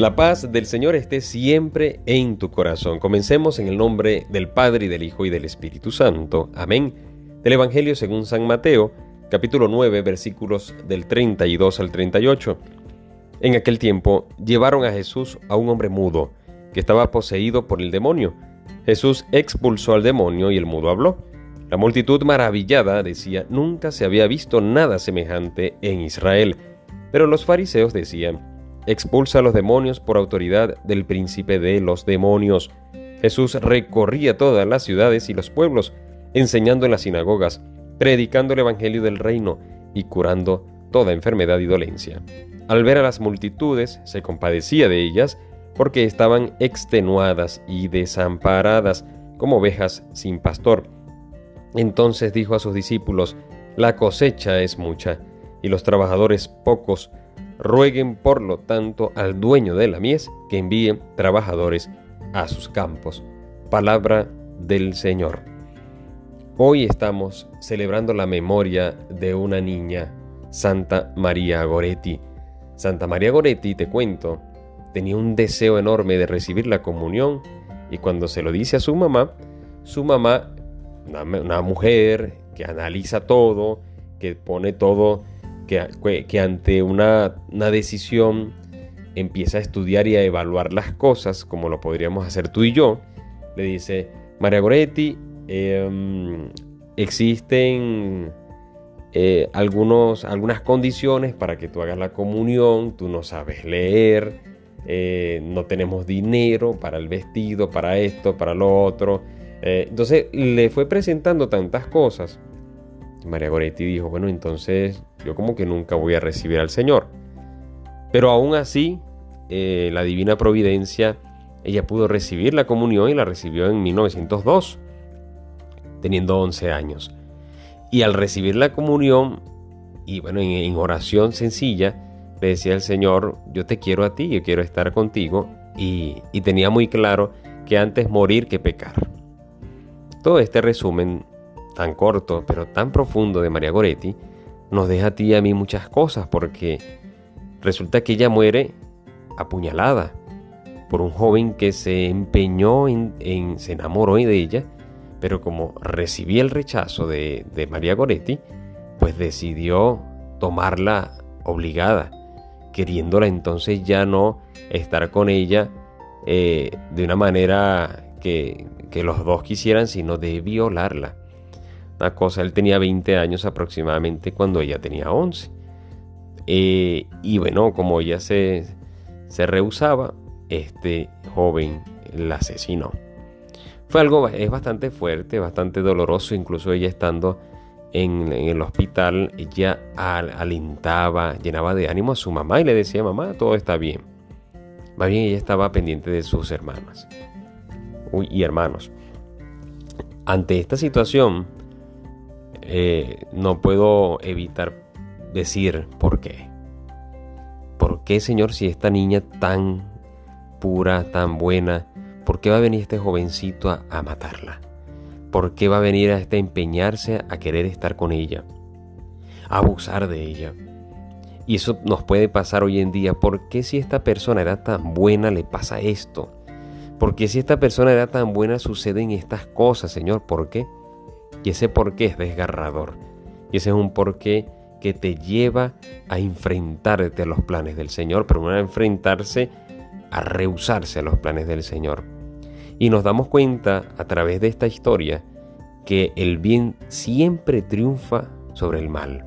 La paz del Señor esté siempre en tu corazón. Comencemos en el nombre del Padre y del Hijo y del Espíritu Santo. Amén. Del Evangelio según San Mateo, capítulo 9, versículos del 32 al 38. En aquel tiempo llevaron a Jesús a un hombre mudo, que estaba poseído por el demonio. Jesús expulsó al demonio y el mudo habló. La multitud maravillada decía, nunca se había visto nada semejante en Israel. Pero los fariseos decían, expulsa a los demonios por autoridad del príncipe de los demonios. Jesús recorría todas las ciudades y los pueblos, enseñando en las sinagogas, predicando el Evangelio del reino y curando toda enfermedad y dolencia. Al ver a las multitudes, se compadecía de ellas, porque estaban extenuadas y desamparadas, como ovejas sin pastor. Entonces dijo a sus discípulos, La cosecha es mucha, y los trabajadores pocos, Rueguen por lo tanto al dueño de la mies que envíe trabajadores a sus campos. Palabra del Señor. Hoy estamos celebrando la memoria de una niña, Santa María Goretti. Santa María Goretti, te cuento, tenía un deseo enorme de recibir la comunión y cuando se lo dice a su mamá, su mamá, una, una mujer que analiza todo, que pone todo que, ante una, decisión empieza a estudiar y a evaluar las cosas, como lo podríamos hacer tú y yo, le dice, María Goretti, em, existen eh, algunos, algunas condiciones para que tú hagas la comunión, tú no sabes leer, eh, no tenemos dinero para el vestido, para esto, para lo otro. Eh, entonces le fue presentando tantas cosas María Goretti dijo, bueno, entonces yo como que nunca voy a recibir al Señor. Pero aún así, eh, la divina providencia, ella pudo recibir la comunión y la recibió en 1902, teniendo 11 años. Y al recibir la comunión, y bueno, en, oración sencilla, le decía al Señor, yo te quiero a ti, yo quiero estar contigo, y, y tenía muy claro que antes morir que pecar. Todo este resumen tan corto pero tan profundo de María Goretti nos deja a ti y a mí muchas cosas porque resulta que ella muere apuñalada por un joven que se empeñó en, se enamoró de ella, pero como recibía el rechazo de, María Goretti, pues decidió tomarla obligada, queriéndola entonces ya no estar con ella eh, de una manera que, que los dos quisieran, sino de violarla cosa, él tenía 20 años aproximadamente cuando ella tenía 11. Eh, y bueno, como ella se, se rehusaba, este joven la asesinó. Fue algo, es bastante fuerte, bastante doloroso, incluso ella estando en, el hospital, ella alentaba, llenaba de ánimo a su mamá y le decía, mamá, todo está bien. Más bien ella estaba pendiente de sus hermanas y hermanos. Ante esta situación, eh, no puedo evitar decir por qué. ¿Por qué, Señor, si esta niña tan pura, tan buena, por qué va a venir este jovencito a, matarla? ¿Por qué va a venir a este empeñarse a querer estar con ella? A abusar de ella. Y eso nos puede pasar hoy en día. ¿Por qué si esta persona era tan buena le pasa esto? ¿Por qué si esta persona era tan buena suceden estas cosas, Señor? ¿Por qué? Y ese porqué es desgarrador. Y ese es un porqué que te lleva a enfrentarte a los planes del Señor, pero no a enfrentarse, a rehusarse a los planes del Señor. Y nos damos cuenta a través de esta historia que el bien siempre triunfa sobre el mal.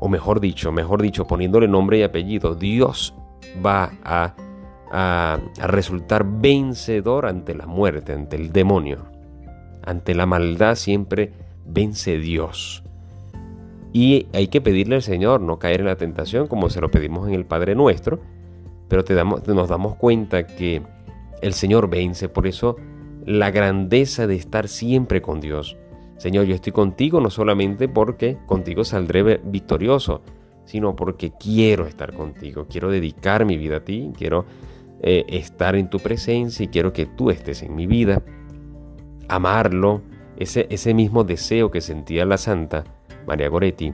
O mejor dicho, mejor dicho, poniéndole nombre y apellido, Dios va a, a, a resultar vencedor ante la muerte, ante el demonio. Ante la maldad siempre vence Dios. Y hay que pedirle al Señor no caer en la tentación como se lo pedimos en el Padre Nuestro, pero te damos, nos damos cuenta que el Señor vence, por eso la grandeza de estar siempre con Dios. Señor, yo estoy contigo no solamente porque contigo saldré victorioso, sino porque quiero estar contigo, quiero dedicar mi vida a ti, quiero eh, estar en tu presencia y quiero que tú estés en mi vida amarlo, ese, ese mismo deseo que sentía la santa María Goretti,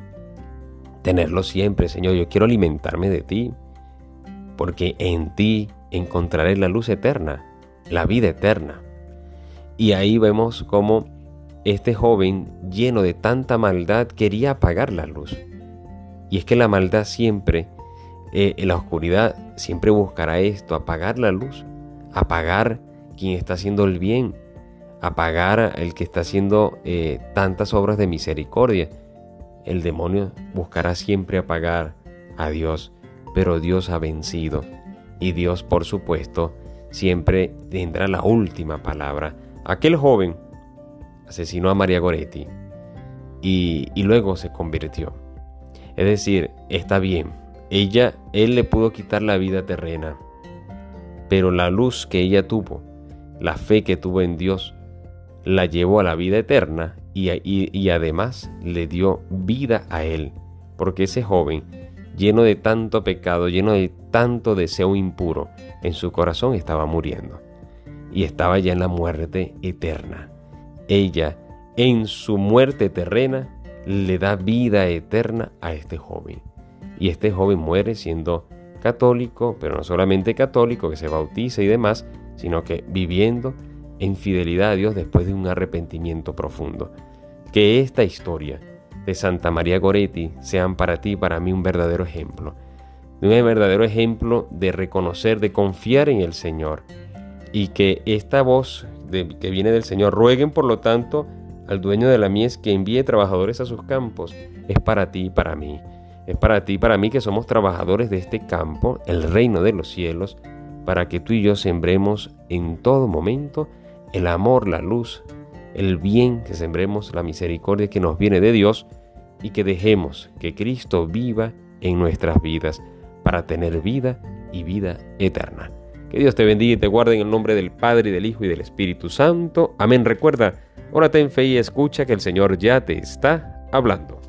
tenerlo siempre, Señor. Yo quiero alimentarme de ti, porque en ti encontraré la luz eterna, la vida eterna. Y ahí vemos cómo este joven, lleno de tanta maldad, quería apagar la luz. Y es que la maldad siempre, eh, en la oscuridad, siempre buscará esto, apagar la luz, apagar quien está haciendo el bien, apagar el que está haciendo eh, tantas obras de misericordia. El demonio buscará siempre apagar a Dios, pero Dios ha vencido. Y Dios, por supuesto, siempre tendrá la última palabra. Aquel joven asesinó a María Goretti y, y luego se convirtió. Es decir, está bien, ella, él le pudo quitar la vida terrena, pero la luz que ella tuvo, la fe que tuvo en Dios, la llevó a la vida eterna y, y, además le dio vida a él, porque ese joven, lleno de tanto pecado, lleno de tanto deseo impuro, en su corazón estaba muriendo y estaba ya en la muerte eterna. Ella, en su muerte terrena, le da vida eterna a este joven. Y este joven muere siendo católico, pero no solamente católico, que se bautiza y demás, sino que viviendo en fidelidad a Dios después de un arrepentimiento profundo. Que esta historia de Santa María Goretti sean para ti y para mí un verdadero ejemplo. Un verdadero ejemplo de reconocer, de confiar en el Señor. Y que esta voz que viene del Señor rueguen, por lo tanto, al dueño de la mies que envíe trabajadores a sus campos. Es para ti y para mí. Es para ti y para mí que somos trabajadores de este campo, el reino de los cielos, para que tú y yo sembremos en todo momento el amor, la luz, el bien, que sembremos la misericordia que nos viene de Dios y que dejemos que Cristo viva en nuestras vidas para tener vida y vida eterna. Que Dios te bendiga y te guarde en el nombre del Padre, del Hijo y del Espíritu Santo. Amén. Recuerda, órate en fe y escucha que el Señor ya te está hablando.